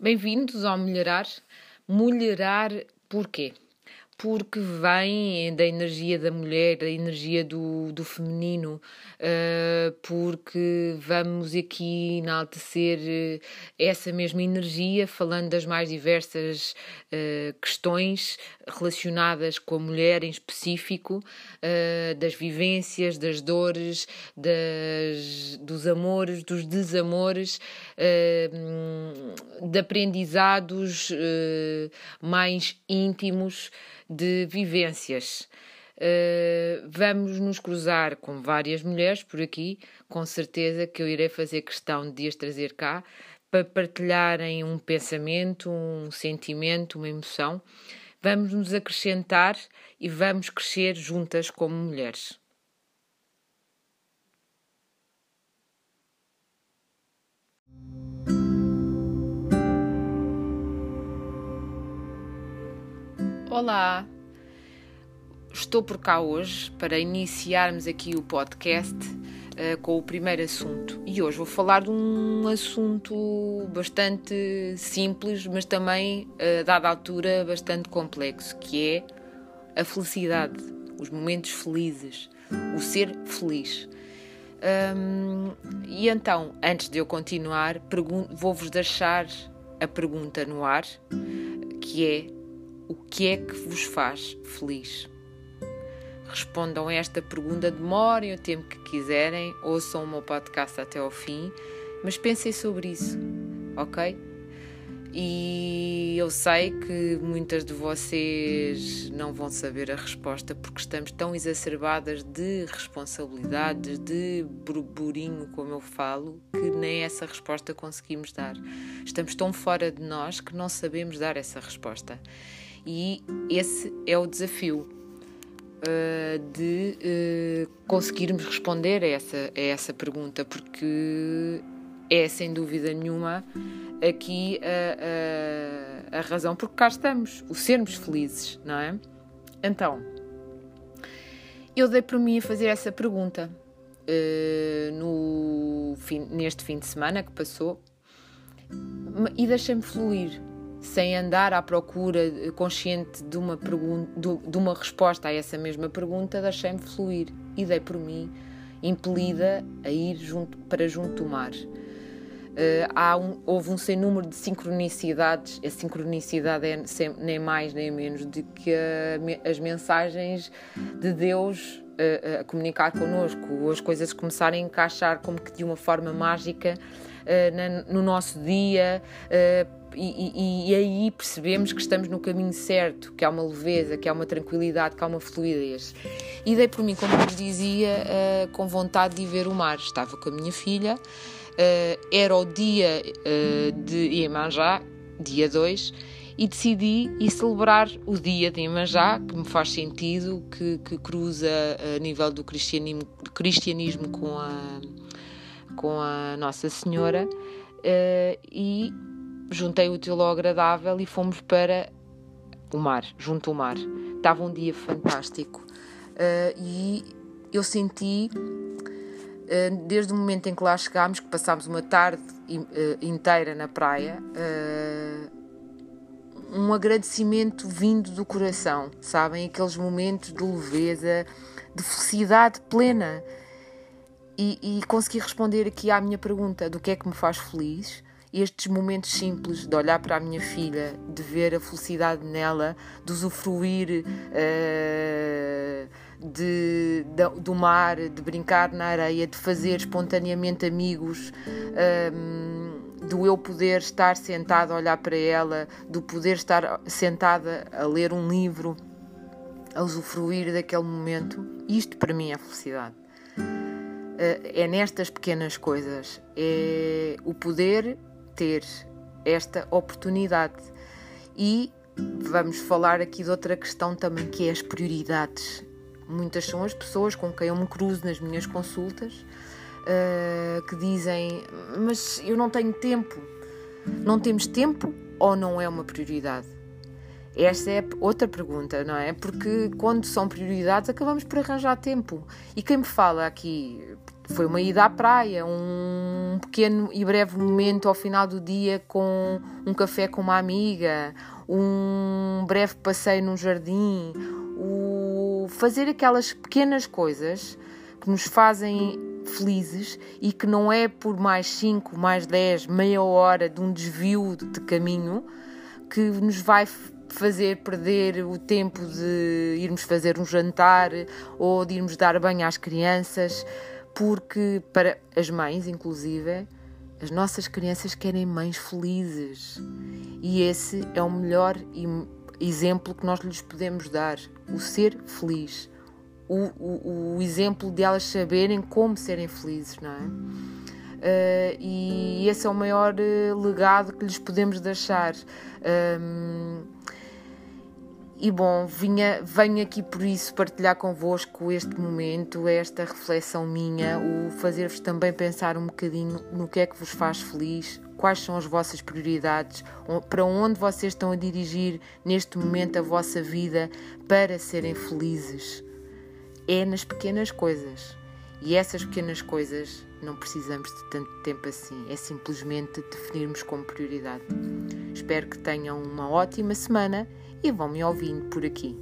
Bem-vindos ao Mulherar. Mulherar porquê? Porque vem da energia da mulher, da energia do, do feminino, uh, porque vamos aqui enaltecer eh, essa mesma energia, falando das mais diversas uh, questões relacionadas com a mulher em específico, uh, das vivências, das dores, das, dos amores, dos desamores, de aprendizados mais íntimos de vivências. Uh, vamos nos cruzar com várias mulheres por aqui, com certeza que eu irei fazer questão de as trazer cá para partilharem um pensamento, um sentimento, uma emoção. Vamos nos acrescentar e vamos crescer juntas como mulheres. Olá! Estou por cá hoje para iniciarmos aqui o podcast uh, com o primeiro assunto. E hoje vou falar de um assunto bastante simples, mas também, uh, dada a altura, bastante complexo, que é a felicidade, os momentos felizes, o ser feliz. Um, e então, antes de eu continuar, vou-vos deixar a pergunta no ar, que é o que é que vos faz feliz? Respondam a esta pergunta, demorem o tempo que quiserem, ouçam o meu podcast até ao fim, mas pensem sobre isso, ok? E eu sei que muitas de vocês não vão saber a resposta porque estamos tão exacerbadas de responsabilidades, de burburinho, como eu falo, que nem essa resposta conseguimos dar. Estamos tão fora de nós que não sabemos dar essa resposta. E esse é o desafio uh, de uh, conseguirmos responder a essa, a essa pergunta, porque é sem dúvida nenhuma aqui a, a, a razão porque cá estamos, o sermos felizes, não é? Então, eu dei por mim a fazer essa pergunta uh, no fim, neste fim de semana que passou e deixei-me fluir sem andar à procura consciente de uma, de uma resposta a essa mesma pergunta, deixei-me fluir e dei por mim impelida a ir junto, para junto do mar. Uh, um, houve um sem número de sincronicidades. A sincronicidade é sem, nem mais nem menos do que a, as mensagens de Deus uh, a comunicar connosco, as coisas começarem a encaixar como que de uma forma mágica uh, na, no nosso dia, e, e, aí percebemos que estamos no caminho certo, que há uma leveza, que há uma tranquilidade, que há uma fluidez. E dei por mim, como vos dizia, uh, com vontade de ir ver o mar. Estava com a minha filha, uh, era o dia uh, de Iemanjá, dia 2, e decidi ir celebrar o dia de Iemanjá, que me faz sentido, que, que cruza a nível do cristianismo, cristianismo com, a, com a Nossa Senhora. e juntei o útil ao agradável e fomos para o mar, junto ao mar. Estava um dia fantástico uh, e eu senti, uh, desde o momento em que lá chegámos, que passámos uma tarde uh, inteira na praia, um agradecimento vindo do coração, sabem? Aqueles momentos de leveza, de felicidade plena. E, e consegui responder aqui à minha pergunta do que é que me faz feliz estes momentos simples de olhar para a minha filha, de ver a felicidade nela, de usufruir uh, de, de, do mar, de brincar na areia, de fazer espontaneamente amigos, um, do eu poder estar sentada a olhar para ela, do poder estar sentada a ler um livro, a usufruir daquele momento. Isto para mim é felicidade. Uh, é nestas pequenas coisas, é o poder ter esta oportunidade. E vamos falar aqui de outra questão também, que é as prioridades. Muitas são as pessoas com quem eu me cruzo nas minhas consultas uh, que dizem: Mas eu não tenho tempo. Não temos tempo ou não é uma prioridade? Esta é outra pergunta, não é? Porque quando são prioridades acabamos por arranjar tempo. E quem me fala aqui foi uma ida à praia, um pequeno e breve momento ao final do dia com um café com uma amiga, um breve passeio num jardim, o fazer aquelas pequenas coisas que nos fazem felizes e que não é por mais 5, mais 10, meia hora de um desvio de caminho que nos vai fazer perder o tempo de irmos fazer um jantar ou de irmos dar banho às crianças, porque para as mães, inclusive, as nossas crianças querem mães felizes. E esse é o melhor exemplo que nós lhes podemos dar: o ser feliz. O, o, o exemplo de elas saberem como serem felizes, não é? Uh, e esse é o maior uh, legado que lhes podemos deixar. Um, e bom, vinha, venho aqui por isso partilhar convosco este momento, esta reflexão minha, o fazer-vos também pensar um bocadinho no que é que vos faz feliz, quais são as vossas prioridades, para onde vocês estão a dirigir neste momento a vossa vida para serem felizes. É nas pequenas coisas. E essas pequenas coisas não precisamos de tanto tempo assim, é simplesmente definirmos como prioridade. Espero que tenham uma ótima semana e vão me ouvindo por aqui.